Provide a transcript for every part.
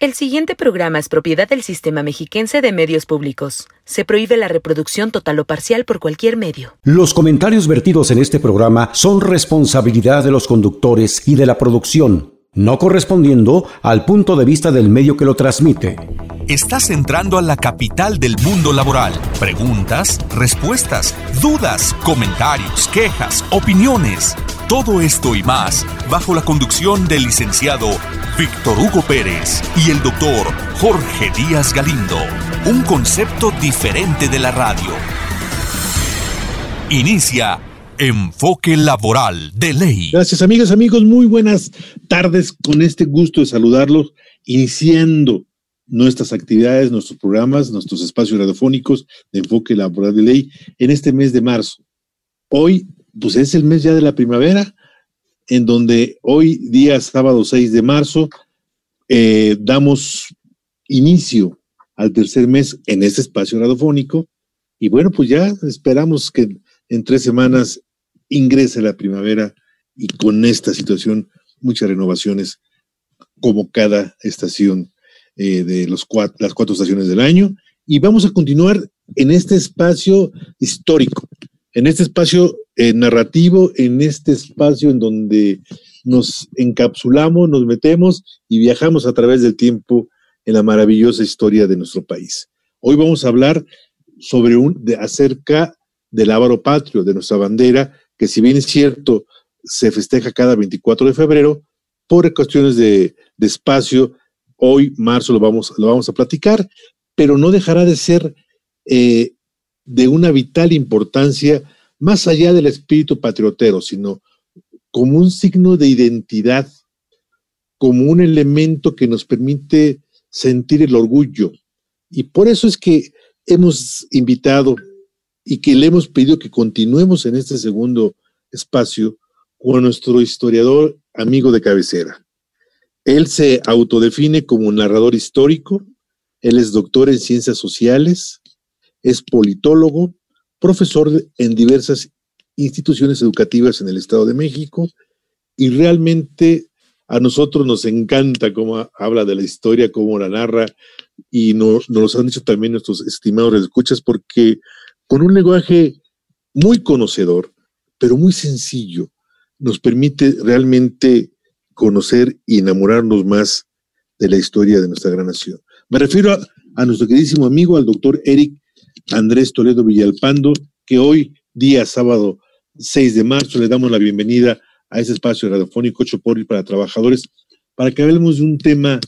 El siguiente programa es propiedad del Sistema Mexiquense de Medios Públicos. Se prohíbe la reproducción total o parcial por cualquier medio. Los comentarios vertidos en este programa son responsabilidad de los conductores y de la producción, no correspondiendo al punto de vista del medio que lo transmite. Estás entrando a la capital del mundo laboral. Preguntas, respuestas, dudas, comentarios, quejas, opiniones. Todo esto y más bajo la conducción del licenciado Víctor Hugo Pérez y el doctor Jorge Díaz Galindo. Un concepto diferente de la radio. Inicia Enfoque Laboral de Ley. Gracias amigas, amigos, muy buenas tardes con este gusto de saludarlos, iniciando nuestras actividades, nuestros programas, nuestros espacios radiofónicos de Enfoque Laboral de Ley en este mes de marzo. Hoy, pues es el mes ya de la primavera, en donde hoy, día sábado 6 de marzo, eh, damos inicio al tercer mes en este espacio radiofónico. Y bueno, pues ya esperamos que en tres semanas ingrese la primavera y con esta situación muchas renovaciones como cada estación eh, de los las cuatro estaciones del año. Y vamos a continuar en este espacio histórico, en este espacio eh, narrativo, en este espacio en donde nos encapsulamos, nos metemos y viajamos a través del tiempo en la maravillosa historia de nuestro país. Hoy vamos a hablar sobre un, de, acerca del ávaro patrio, de nuestra bandera, que si bien es cierto, se festeja cada 24 de febrero, por cuestiones de, de espacio, hoy, marzo, lo vamos, lo vamos a platicar, pero no dejará de ser eh, de una vital importancia más allá del espíritu patriotero, sino como un signo de identidad, como un elemento que nos permite sentir el orgullo. Y por eso es que hemos invitado y que le hemos pedido que continuemos en este segundo espacio con nuestro historiador amigo de cabecera. Él se autodefine como narrador histórico, él es doctor en ciencias sociales, es politólogo, profesor en diversas instituciones educativas en el Estado de México y realmente a nosotros nos encanta cómo habla de la historia, cómo la narra y nos, nos han dicho también nuestros estimados escuchas porque con un lenguaje muy conocedor, pero muy sencillo, nos permite realmente conocer y enamorarnos más de la historia de nuestra gran nación. Me refiero a, a nuestro queridísimo amigo, al doctor Eric Andrés Toledo Villalpando, que hoy, día sábado 6 de marzo, le damos la bienvenida a este espacio radiofónico 8 por para trabajadores, para que hablemos de un tema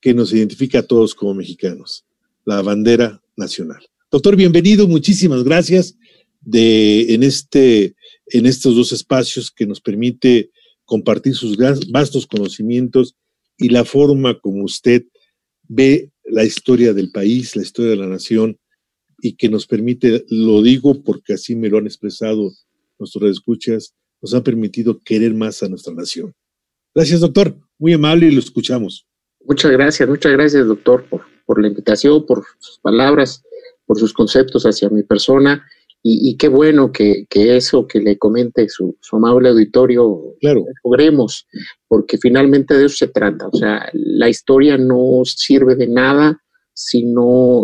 que nos identifica a todos como mexicanos, la bandera nacional. Doctor, bienvenido, muchísimas gracias de, en, este, en estos dos espacios que nos permite compartir sus vastos conocimientos y la forma como usted ve la historia del país, la historia de la nación y que nos permite, lo digo porque así me lo han expresado nuestros escuchas, nos han permitido querer más a nuestra nación. Gracias, doctor. Muy amable y lo escuchamos. Muchas gracias, muchas gracias, doctor, por, por la invitación, por sus palabras por sus conceptos hacia mi persona. Y, qué bueno que, eso que le comente su, amable auditorio claro. logremos, porque finalmente de eso se trata. O sea, la historia no sirve de nada si,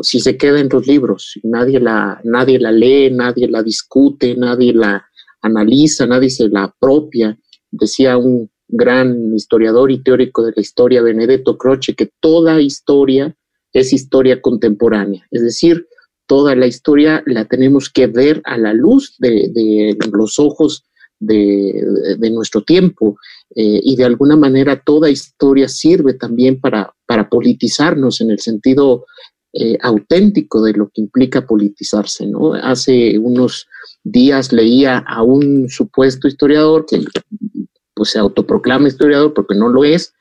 si se queda en los libros, nadie la, nadie la lee, nadie la discute, nadie la analiza, nadie se la apropia. Decía un gran historiador y teórico de la historia, Benedetto Croce, que toda historia es historia contemporánea. Es decir, toda la historia la tenemos que ver a la luz de, los ojos de, nuestro tiempo eh, y de alguna manera toda historia sirve también para, para politizarnos en el sentido eh, auténtico de lo que implica politizarse. ¿no? Hace unos días leía a un supuesto historiador que pues, se autoproclama historiador porque no lo es,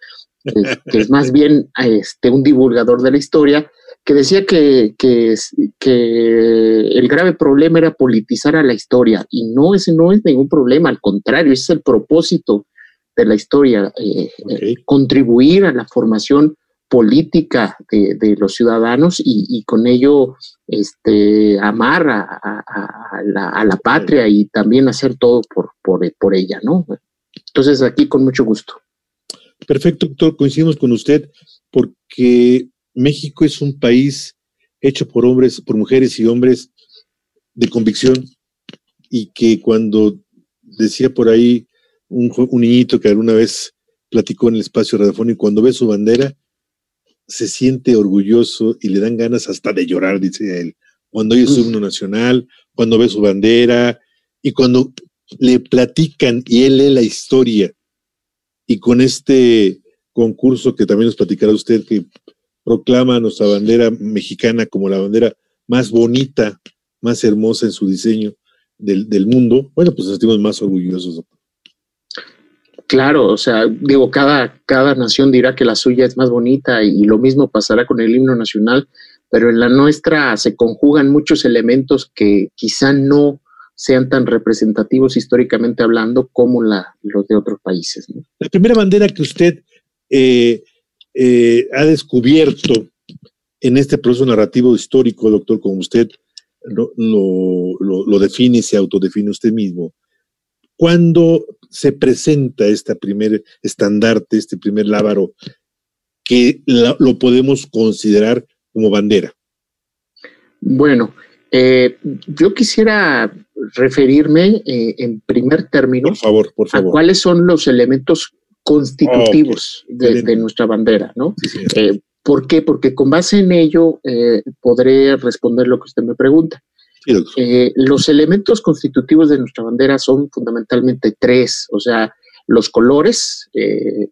que, es más bien este, un divulgador de la historia, que decía que, que, el grave problema era politizar a la historia. Y no, ese no es ningún problema, al contrario, ese es el propósito de la historia, eh, eh, contribuir a la formación política de, los ciudadanos y, con ello este, amar a, la, patria y también hacer todo por, por, por ella, ¿no? Entonces, aquí con mucho gusto. Perfecto, doctor, coincidimos con usted porque México es un país hecho por hombres, por mujeres y hombres de convicción y que cuando decía por ahí un, niñito que alguna vez platicó en el espacio radiofónico, cuando ve su bandera, se siente orgulloso y le dan ganas hasta de llorar, dice él. Cuando oye su himno nacional, cuando ve su bandera y cuando le platican y él lee la historia y con este concurso que también nos platicará usted que proclama nuestra bandera mexicana como la bandera más bonita, más hermosa en su diseño del, del mundo, bueno, pues nos sentimos más orgullosos. Claro, o sea, digo, cada, cada nación dirá que la suya es más bonita y, lo mismo pasará con el himno nacional, pero en la nuestra se conjugan muchos elementos que quizá no sean tan representativos históricamente hablando como la, los de otros países. La primera bandera que usted eh, eh, ha descubierto en este proceso narrativo histórico, doctor, como usted lo, lo define y se autodefine usted mismo, ¿cuándo se presenta este primer estandarte, este primer lábaro, que lo podemos considerar como bandera? Bueno, eh, yo quisiera referirme eh, en primer término por favor, por favor. a cuáles son los elementos constitutivos de, nuestra bandera, ¿no? Eh, ¿Por qué? Porque con base en ello podré responder lo que usted me pregunta. Eh, los elementos constitutivos de nuestra bandera son fundamentalmente tres, o sea, los colores, eh,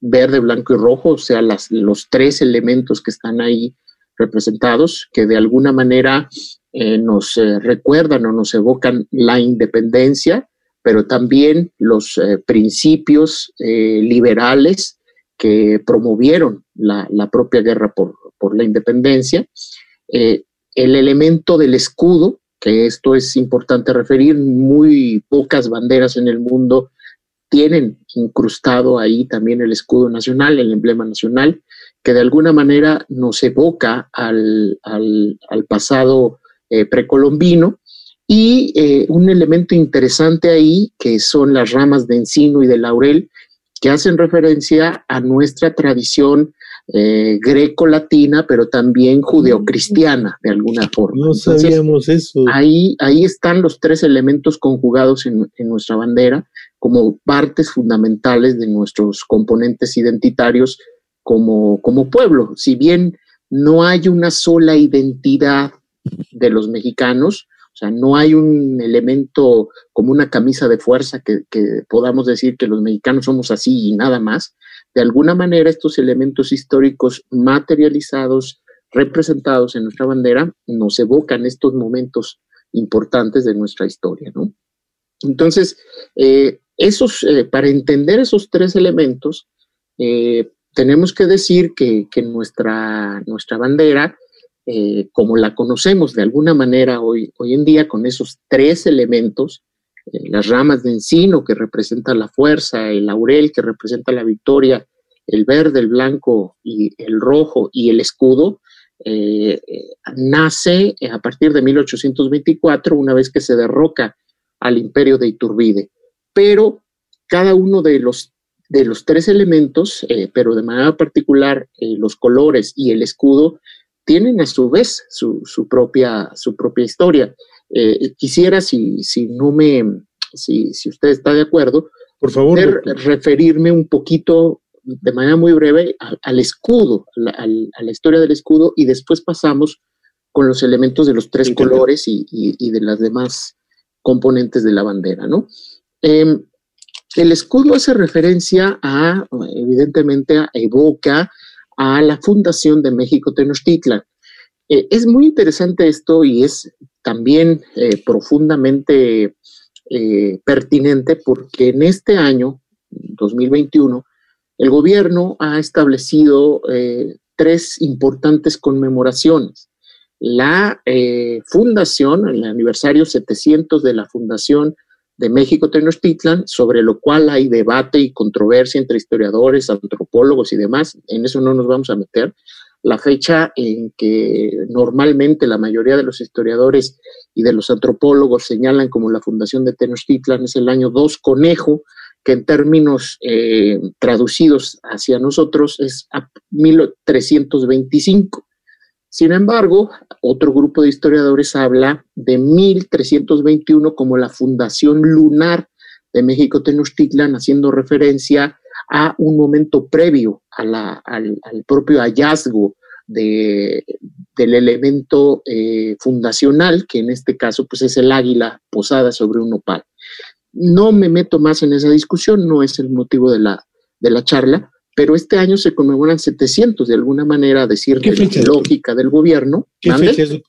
verde, blanco y rojo, o sea, las, los tres elementos que están ahí representados, que de alguna manera eh, nos recuerdan o nos evocan la independencia, pero también los principios liberales que promovieron la, propia guerra por, por la independencia el elemento del escudo, que esto es importante referir, muy pocas banderas en el mundo tienen incrustado ahí también el escudo nacional, el emblema nacional, que de alguna manera nos evoca al, pasado eh, precolombino. Y eh, un elemento interesante ahí, que son las ramas de encino y de laurel, que hacen referencia a nuestra tradición eh, greco-latina, pero también judeocristiana de alguna forma. No sabíamos eso. Ahí, ahí están los tres elementos conjugados en, nuestra bandera como partes fundamentales de nuestros componentes identitarios como, como pueblo. Si bien no hay una sola identidad de los mexicanos, sea, no hay un elemento como una camisa de fuerza que, que podamos decir que los mexicanos somos así y nada más, de alguna manera estos elementos históricos materializados, representados en nuestra bandera, nos evocan estos momentos importantes de nuestra historia, ¿no? Entonces, eh, esos, eh, para entender esos tres elementos, eh, tenemos que decir que, nuestra, nuestra bandera, como la conocemos de alguna manera hoy, hoy en día, con esos tres elementos, eh, las ramas de encino que representan la fuerza, el laurel que representa la victoria, el verde, el blanco y el rojo y el escudo, eh, eh, nace a partir de 1824, una vez que se derroca al imperio de Iturbide. Pero cada uno de los, de los tres elementos, pero de manera particular los colores y el escudo, tienen a su vez su, su, propia, su propia historia. Eh, quisiera, si, si no me, si, si, usted está de acuerdo, por favor, referirme un poquito de manera muy breve al, escudo, a la, historia del escudo, y después pasamos con los elementos de los tres colores y, y, de las demás componentes de la bandera, ¿no? Em, el escudo hace referencia a, evidentemente, evoca a la fundación de México Tenochtitlan. Eh, es muy interesante esto y es también eh, profundamente eh, pertinente porque en este año, 2021, el gobierno ha establecido tres importantes conmemoraciones. La fundación, el aniversario 700 de la fundación de México Tenochtitlan, sobre lo cual hay debate y controversia entre historiadores, antropólogos y demás, en eso no nos vamos a meter la fecha en que normalmente la mayoría de los historiadores y de los antropólogos señalan como la fundación de Tenochtitlan es el año 2 conejo, que en términos eh, traducidos hacia nosotros es a 1325. Sin embargo, otro grupo de historiadores habla de 1321 como la fundación lunar de México Tenochtitlan, haciendo referencia a un momento previo al, propio hallazgo del elemento eh, fundacional, que en este caso pues, es el águila posada sobre un nopal. No me meto más en esa discusión, no es el motivo de la, de la charla, pero este año se conmemoran 700, de alguna manera, decir de la lógica del gobierno. ¿Qué fecha es?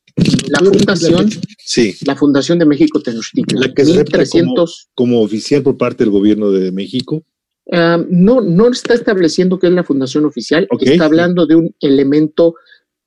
La fundación, sí. la fundación de México Tenochtitlan. La que se como, como, oficial por parte del gobierno de México. Ah, no, no está estableciendo que es la fundación oficial, está hablando de un elemento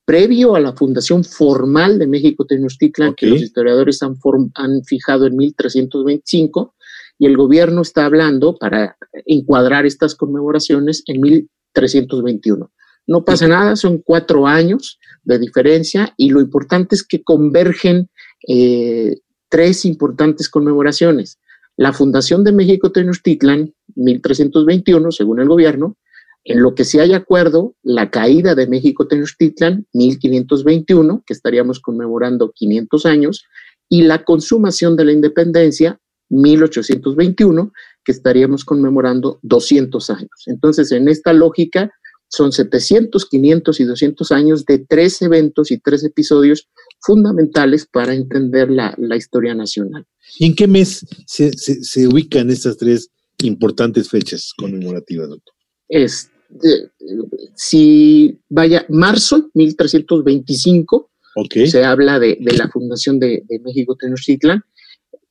previo a la fundación formal de México Tenochtitlan, que los historiadores han, han fijado en 1325, y el gobierno está hablando para encuadrar estas conmemoraciones en 1321. No pasa nada, son cuatro años de diferencia y lo importante es que convergen eh, tres importantes conmemoraciones. La fundación de México Tenochtitlan, 1321, según el gobierno, en lo que sí hay acuerdo, la caída de México Tenochtitlan, 1521, que estaríamos conmemorando 500 años, y la consumación de la independencia, 1821, que estaríamos conmemorando 200 años. Entonces, en esta lógica, son 700, 500 y 200 años de tres eventos y tres episodios fundamentales para entender la, historia nacional. ¿Y en qué mes se, ubican estas tres importantes fechas conmemorativas, doctor? Es, si vaya, marzo 1325, se habla de, la fundación de, de México Tenochtitlan,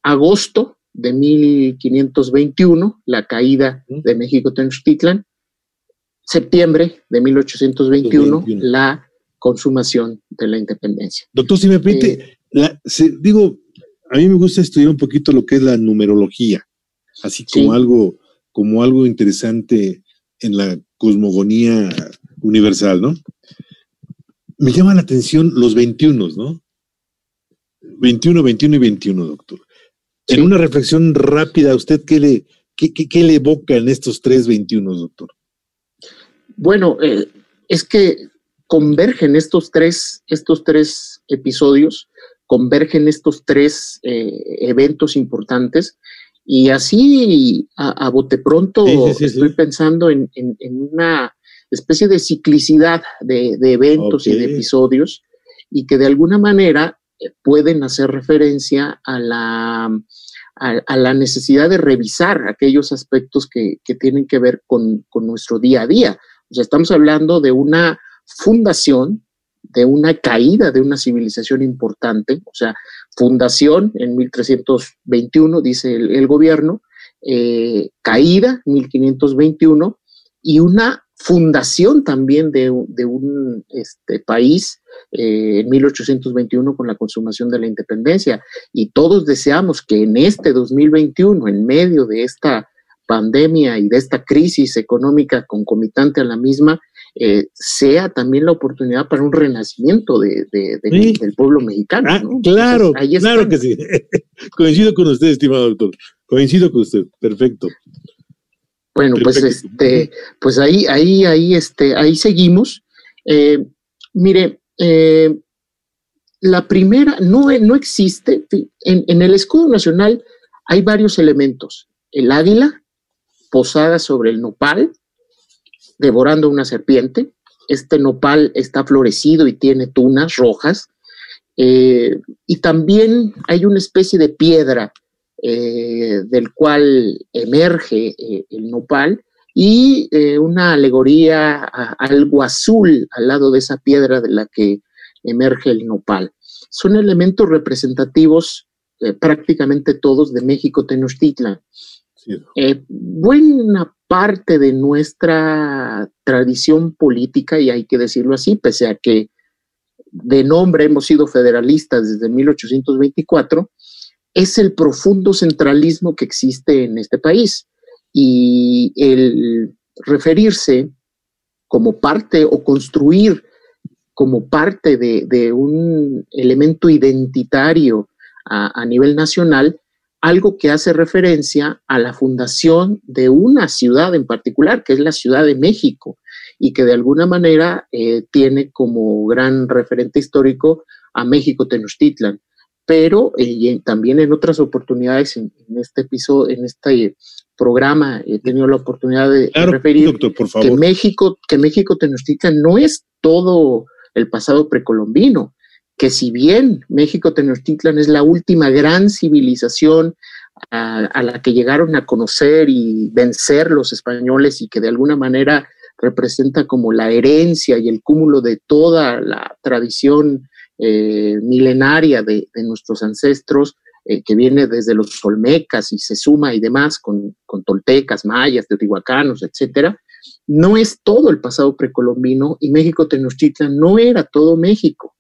agosto de 1521, la caída de México Tenochtitlan, septiembre de 1821, la consumación de la independencia. Doctor, si me permite, eh, digo, a mí me gusta estudiar un poquito lo que es la numerología, así como algo, como algo interesante en la cosmogonía universal, ¿no? Me llama la atención los 21, ¿no? 21, 21 y 21, doctor. En una reflexión rápida, ¿usted qué le, qué, le evoca en estos tres 21, doctor? Bueno, eh, es que convergen estos tres, estos tres episodios, convergen estos tres eh, eventos importantes y así a, bote pronto estoy pensando en, una especie de ciclicidad de, eventos y de episodios y que de alguna manera pueden hacer referencia a la, a, la necesidad de revisar aquellos aspectos que, tienen que ver con, nuestro día a día. O sea, estamos hablando de una fundación, de una caída de una civilización importante, o sea, fundación en 1321, dice el, gobierno, eh, caída 1521 y una fundación también de, un este, país eh, en 1821 con la consumación de la independencia. Y todos deseamos que en este 2021, en medio de esta pandemia y de esta crisis económica concomitante a la misma, eh, sea también la oportunidad para un renacimiento de, del pueblo mexicano. Ah, claro, claro que sí. Coincido con usted, estimado doctor. Coincido con usted. Perfecto. Bueno, pues este, pues ahí, ahí, ahí, este, ahí seguimos. Eh, mire, eh, la primera no, no existe. En, en, el escudo nacional hay varios elementos. El águila posada sobre el nopal, devorando una serpiente. Este nopal está florecido y tiene tunas rojas. Eh, y también hay una especie de piedra eh, del cual emerge eh, el nopal y eh, una alegoría a, algo azul al lado de esa piedra de la que emerge el nopal. Son elementos representativos prácticamente todos de México Tenochtitlan. buena parte de nuestra tradición política, y hay que decirlo así, pese a que de nombre hemos sido federalistas desde 1824, es el profundo centralismo que existe en este país. Y el referirse como parte o construir como parte de, un elemento identitario a, nivel nacional, algo que hace referencia a la fundación de una ciudad en particular, que es la Ciudad de México, y que de alguna manera eh, tiene como gran referente histórico a México Tenochtitlan. Pero eh, también en otras oportunidades, en, este episodio, en este programa, he tenido la oportunidad de, referir que México, que México Tenochtitlan no es todo el pasado precolombino, que si bien México Tenochtitlan es la última gran civilización a, la que llegaron a conocer y vencer los españoles y que de alguna manera representa como la herencia y el cúmulo de toda la tradición eh, milenaria de, nuestros ancestros, eh, que viene desde los olmecas y se suma y demás con, con toltecas, mayas, teotihuacanos, etcétera, no es todo el pasado precolombino y México Tenochtitlan no era todo México.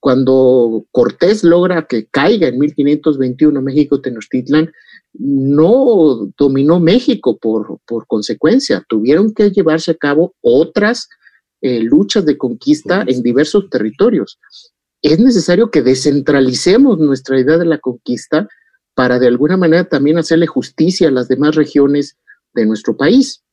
Cuando Cortés logra que caiga en 1521 México Tenochtitlan, no dominó México por, por consecuencia, tuvieron que llevarse a cabo otras eh, luchas de conquista en diversos territorios. Es necesario que descentralicemos nuestra idea de la conquista para de alguna manera también hacerle justicia a las demás regiones de nuestro país.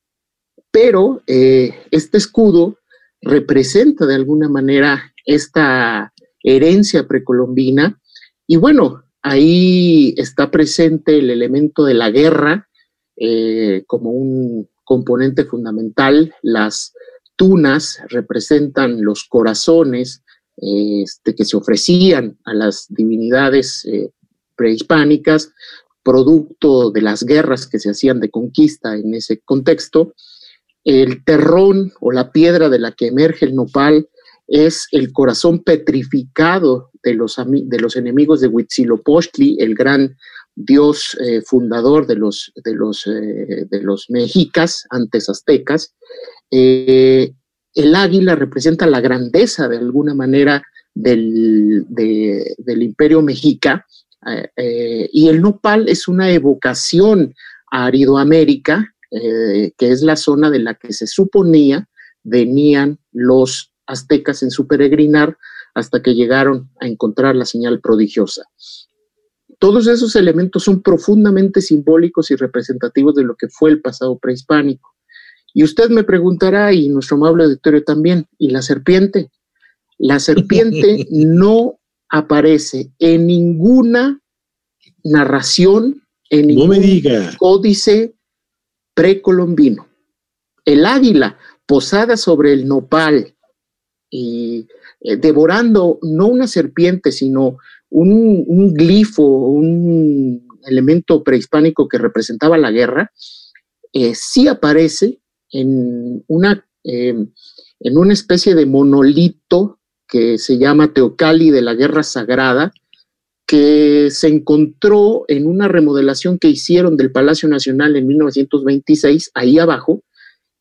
Pero eh, este escudo representa de alguna manera esta herencia precolombina y bueno, Ahí está presente el elemento de la guerra eh, como un componente fundamental. Las tunas representan los corazones este, que se ofrecían a las divinidades eh, prehispánicas, producto de las guerras que se hacían de conquista en ese contexto. El terrón o la piedra de la que emerge el nopal es el corazón petrificado de los, de los enemigos de Huitzilopochtli, el gran dios eh, fundador de los, de, los, eh, de los mexicas, antes aztecas. El águila representa la grandeza de alguna manera del, imperio mexica y el nopal es una evocación a Aridoamérica, que es la zona de la que se suponía venían los aztecas en su peregrinar hasta que llegaron a encontrar la señal prodigiosa. Todos esos elementos son profundamente simbólicos y representativos de lo que fue el pasado prehispánico. Y usted me preguntará, y nuestro amable auditorio también, ¿y la serpiente? La serpiente no aparece en ninguna narración, en ningún códice precolombino. El águila posada sobre el nopal y eh, devorando no una serpiente, sino un, glifo, un elemento prehispánico que representaba la guerra, eh, sí aparece en una, em, en una especie de monolito que se llama Teocali de la Guerra Sagrada, que se encontró en una remodelación que hicieron del Palacio Nacional en 1926, ahí abajo,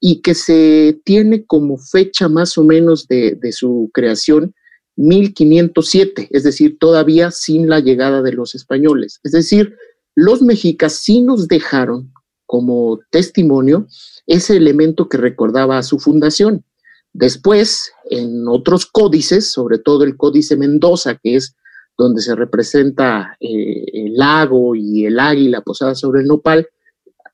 y que se tiene como fecha más o menos de, su creación 1507, es decir, todavía sin la llegada de los españoles. Es decir, los mexicas sí nos dejaron como testimonio ese elemento que recordaba a su fundación. Después, en otros códices, sobre todo el Códice Mendoza, que es donde se representa eh, el lago y el águila posada sobre el nopal,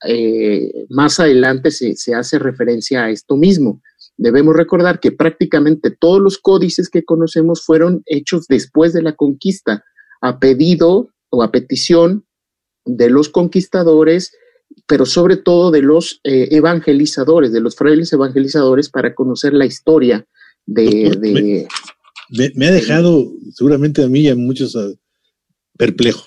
eh, más adelante se, hace referencia a esto mismo. Debemos recordar que prácticamente todos los códices que conocemos fueron hechos después de la conquista, a pedido o a petición de los conquistadores, pero sobre todo de los eh, evangelizadores, de los frailes evangelizadores, para conocer la historia de... me, ha dejado seguramente a mí y a muchos ah, perplejo.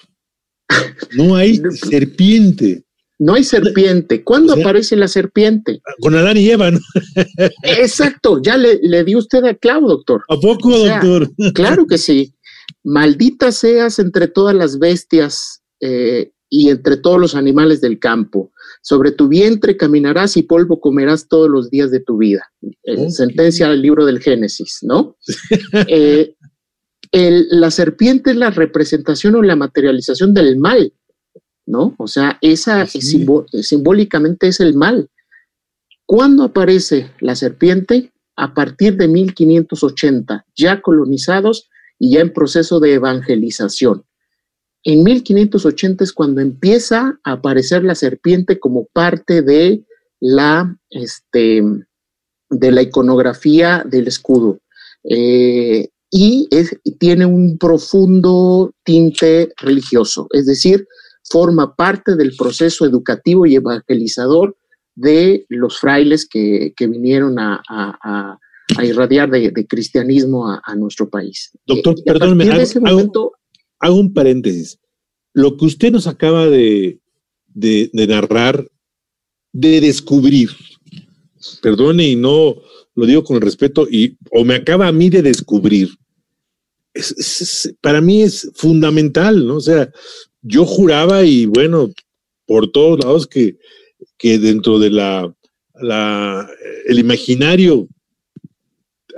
No hay serpiente. No hay serpiente. ¿Cuándo aparece la serpiente? Con Adán y Eva, ¿no? Exacto, ya le, le dio usted a clavo, doctor. ¿A poco, doctor? claro que sí. Maldita seas entre todas las bestias eh, y entre todos los animales del campo. Sobre tu vientre caminarás y polvo comerás todos los días de tu vida. Eh, sentencia del libro del Génesis, ¿no? Eh, la serpiente es la representación o la materialización del mal ¿no? O sea, esa simbólicamente es el mal. ¿Cuándo aparece la serpiente? A partir de 1580, ya colonizados y ya en proceso de evangelización. En 1580 es cuando empieza a aparecer la serpiente como parte de la, este, de la iconografía del escudo. Eh, y tiene un profundo tinte religioso, es decir, forma parte del proceso educativo y evangelizador de los frailes que, vinieron a, irradiar de, cristianismo a, nuestro país. Doctor, eh, perdóneme, hago, un paréntesis. Lo que usted nos acaba de, de narrar, de descubrir, perdone y no lo digo con respeto, y, o me acaba a mí de descubrir, para mí es fundamental, ¿no? O sea, yo juraba y bueno, por todos lados que, que dentro de la, la, el imaginario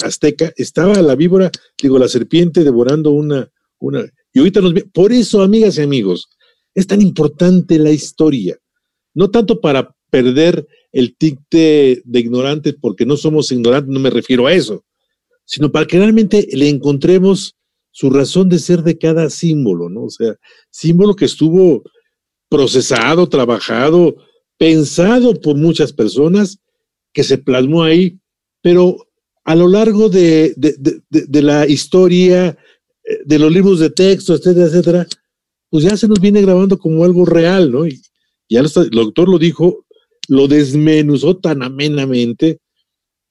azteca estaba la víbora, digo, la serpiente devorando una, una, y ahorita nos, por eso, amigas y amigos, es tan importante la historia, no tanto para perder el tic de, ignorantes, porque no somos ignorantes, no me refiero a eso, sino para que realmente le encontremos su razón de ser de cada símbolo, ¿no? O sea, símbolo que estuvo procesado, trabajado, pensado por muchas personas, que se plasmó ahí, pero a lo largo de, la historia, de los libros de texto, etcétera, etcétera, pues ya se nos viene grabando como algo real, ¿no? Y ya el doctor lo dijo, lo desmenuzó tan amenamente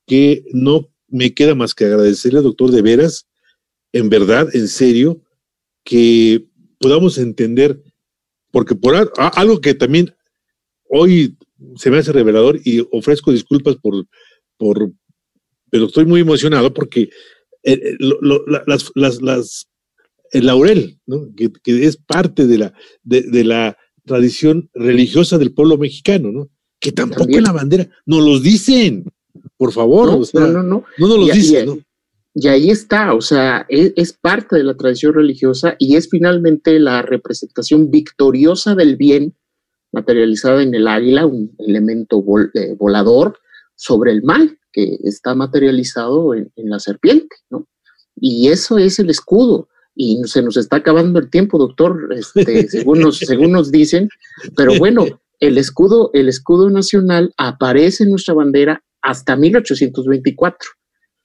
que no me queda más que agradecerle, doctor, de veras, en verdad, en serio, que podamos entender, porque por algo que también hoy se me hace revelador y ofrezco disculpas por, por pero estoy muy emocionado porque eh, eh, las, las, el laurel, que, es parte de la, de, la tradición religiosa del pueblo mexicano, ¿no? que tampoco en la bandera nos los dicen, por favor. No, no, no, no. No nos los dicen, y, ahí está, o sea, e, es, parte de la tradición religiosa y es finalmente la representación victoriosa del bien materializada en el águila, un elemento eh, volador sobre el mal que está materializado en, la serpiente, ¿no? Y eso es el escudo y se nos está acabando el tiempo, doctor, este, según, nos, según nos dicen, pero bueno, el escudo, el escudo nacional aparece en nuestra bandera hasta 1824.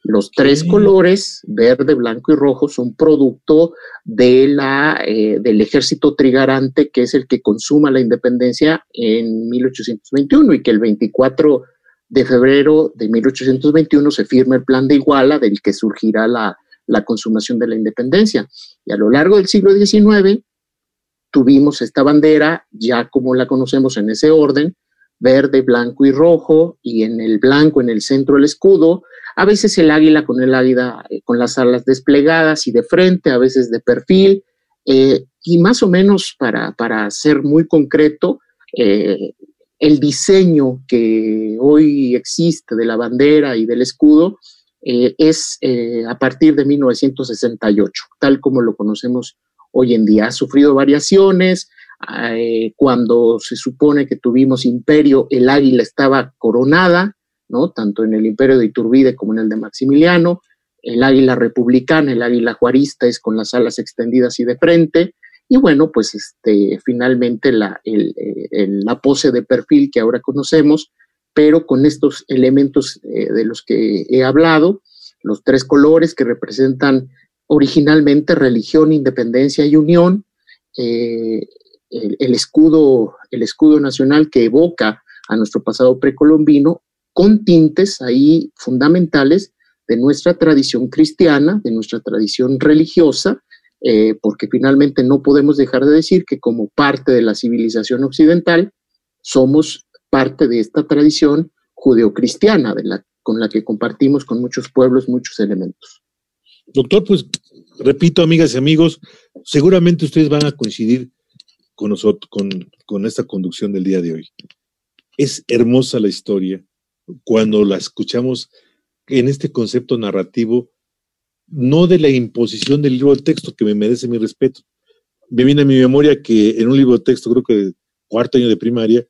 Los tres colores, verde, blanco y rojo, son producto de la, eh, del ejército trigarante, que es el que consuma la independencia en 1821 y que el 24 de febrero de 1821 se firma el plan de Iguala, del que surgirá la, la consumación de la independencia. Y a lo largo del siglo XIX, tuvimos esta bandera ya como la conocemos en ese orden, verde, blanco y rojo, y en el blanco, en el centro el escudo, a veces el águila con el águila eh, con las alas desplegadas y de frente, a veces de perfil, eh, y más o menos para, para ser muy concreto, eh, el diseño que hoy existe de la bandera y del escudo es a partir de 1968, tal como lo conocemos hoy en día. Ha sufrido variaciones. Eh, cuando se supone que tuvimos imperio, el águila estaba coronada, ¿no? Tanto en el imperio de Iturbide como en el de Maximiliano. El águila republicana, el águila juarista es con las alas extendidas y de frente. Y bueno, pues este, finalmente la, la pose de perfil que ahora conocemos, pero con estos elementos eh, de los que he hablado, los tres colores que representan originalmente religión, independencia y unión, eh, el, escudo, el escudo nacional que evoca a nuestro pasado precolombino, con tintes ahí fundamentales de nuestra tradición cristiana, de nuestra tradición religiosa, eh, porque finalmente no podemos dejar de decir que como parte de la civilización occidental, somos parte de esta tradición judeocristiana, con la que compartimos con muchos pueblos muchos elementos. Doctor, pues repito, amigas y amigos, seguramente ustedes van a coincidir con nosotros, con, esta conducción del día de hoy. Es hermosa la historia cuando la escuchamos en este concepto narrativo, no de la imposición del libro de texto, que me merece mi respeto. Me viene a mi memoria que en un libro de texto, creo que cuarto año de primaria,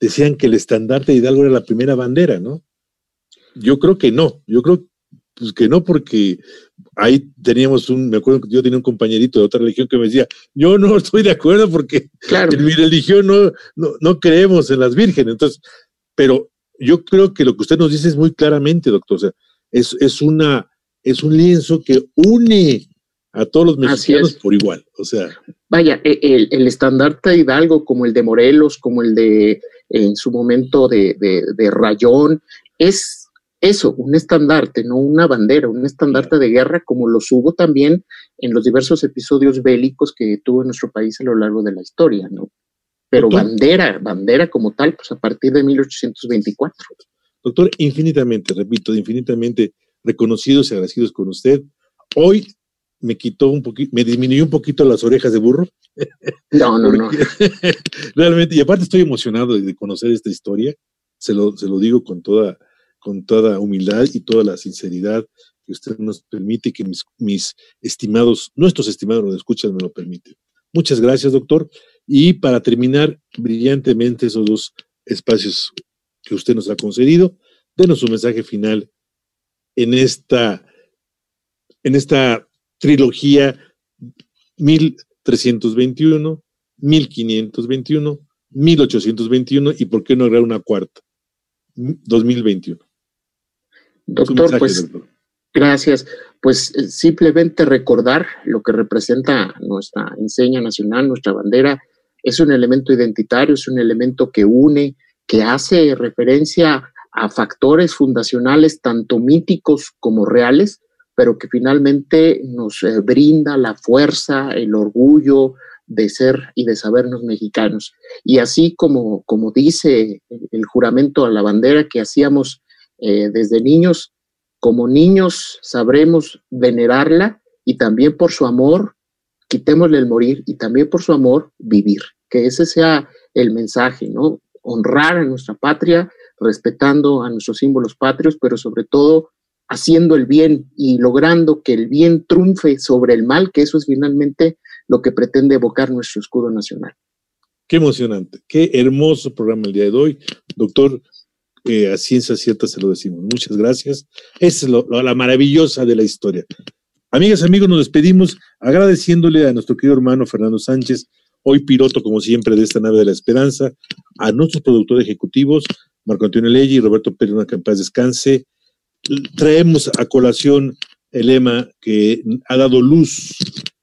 decían que el estandarte de Hidalgo era la primera bandera, ¿no? Yo creo que no, yo creo pues que no, porque ahí teníamos un, me acuerdo que yo tenía un compañerito de otra religión que me decía, yo no estoy de acuerdo porque en mi religión no, no, creemos en las vírgenes. Entonces, pero yo creo que lo que usted nos dice es muy claramente, doctor. O sea, es, es, una, es un lienzo que une a todos los mexicanos por igual. O sea. Vaya, e, el, el, estandarte de Hidalgo, como el de Morelos, como el de en su momento de, de Rayón, es eso, un estandarte, no una bandera, un estandarte de guerra como los hubo también en los diversos episodios bélicos que tuvo nuestro país a lo largo de la historia, ¿no? Pero bandera, bandera como tal, pues a partir de 1824. Doctor, infinitamente, repito, infinitamente reconocidos y agradecidos con usted. Hoy me quitó un poquito, me disminuyó un poquito las orejas de burro. No, no, no. Realmente, y aparte estoy emocionado de conocer esta historia, se lo, se lo digo con toda con toda humildad y toda la sinceridad que usted nos permite y que mis, estimados, nuestros estimados nos escuchan me lo permiten. Muchas gracias, doctor. Y para terminar brillantemente esos dos espacios que usted nos ha concedido, denos su mensaje final en esta, en esta trilogía 1321, 1521, 1821 y por qué no agregar una cuarta, 2021. Doctor, pues gracias. Pues eh, simplemente recordar lo que representa nuestra enseña nacional, nuestra bandera, es un elemento identitario, es un elemento que une, que hace referencia a factores fundacionales tanto míticos como reales, pero que finalmente nos eh, brinda la fuerza, el orgullo de ser y de sabernos mexicanos. Y así como, como dice el juramento a la bandera que hacíamos eh, desde niños. Como niños sabremos venerarla y también por su amor, quitémosle el morir y también por su amor vivir. Que ese sea el mensaje, ¿no? Honrar a nuestra patria, respetando a nuestros símbolos patrios, pero sobre todo haciendo el bien y logrando que el bien triunfe sobre el mal, que eso es finalmente lo que pretende evocar nuestro escudo nacional. Qué emocionante, qué hermoso programa el día de hoy. Doctor a ciencia cierta se lo decimos. Muchas gracias. Esa es la maravillosa de la historia. Amigas, amigos, nos despedimos agradeciéndole a nuestro querido hermano Fernando Sánchez, hoy piloto, como siempre, de esta nave de la esperanza, a nuestros productores ejecutivos, Marco Antonio y Roberto Pérez, una descanse. Traemos a colación el lema que ha dado luz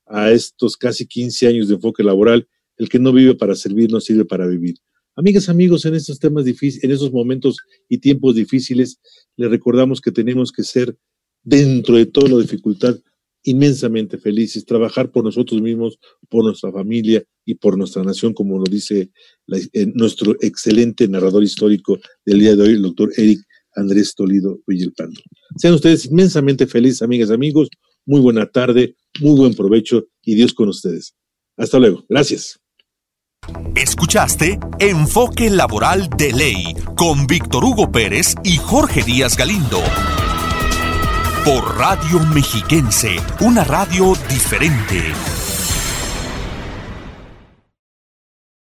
a estos casi 15 años de enfoque laboral, el que no vive para servir, no sirve para vivir. Amigas, amigos, en estos temas difíciles, en esos momentos y tiempos difíciles, les recordamos que tenemos que ser, dentro de toda la dificultad, inmensamente felices, trabajar por nosotros mismos, por nuestra familia y por nuestra nación, como lo dice eh, nuestro excelente narrador histórico del día de hoy, el doctor Eric Andrés Tolido Villalpando. Sean ustedes inmensamente felices, amigas, amigos. Muy buena tarde, muy buen provecho y Dios con ustedes. Hasta luego. Gracias. Escuchaste Enfoque Laboral de Ley con Víctor Hugo Pérez y Jorge Díaz Galindo. Por Radio Mexiquense, una radio diferente.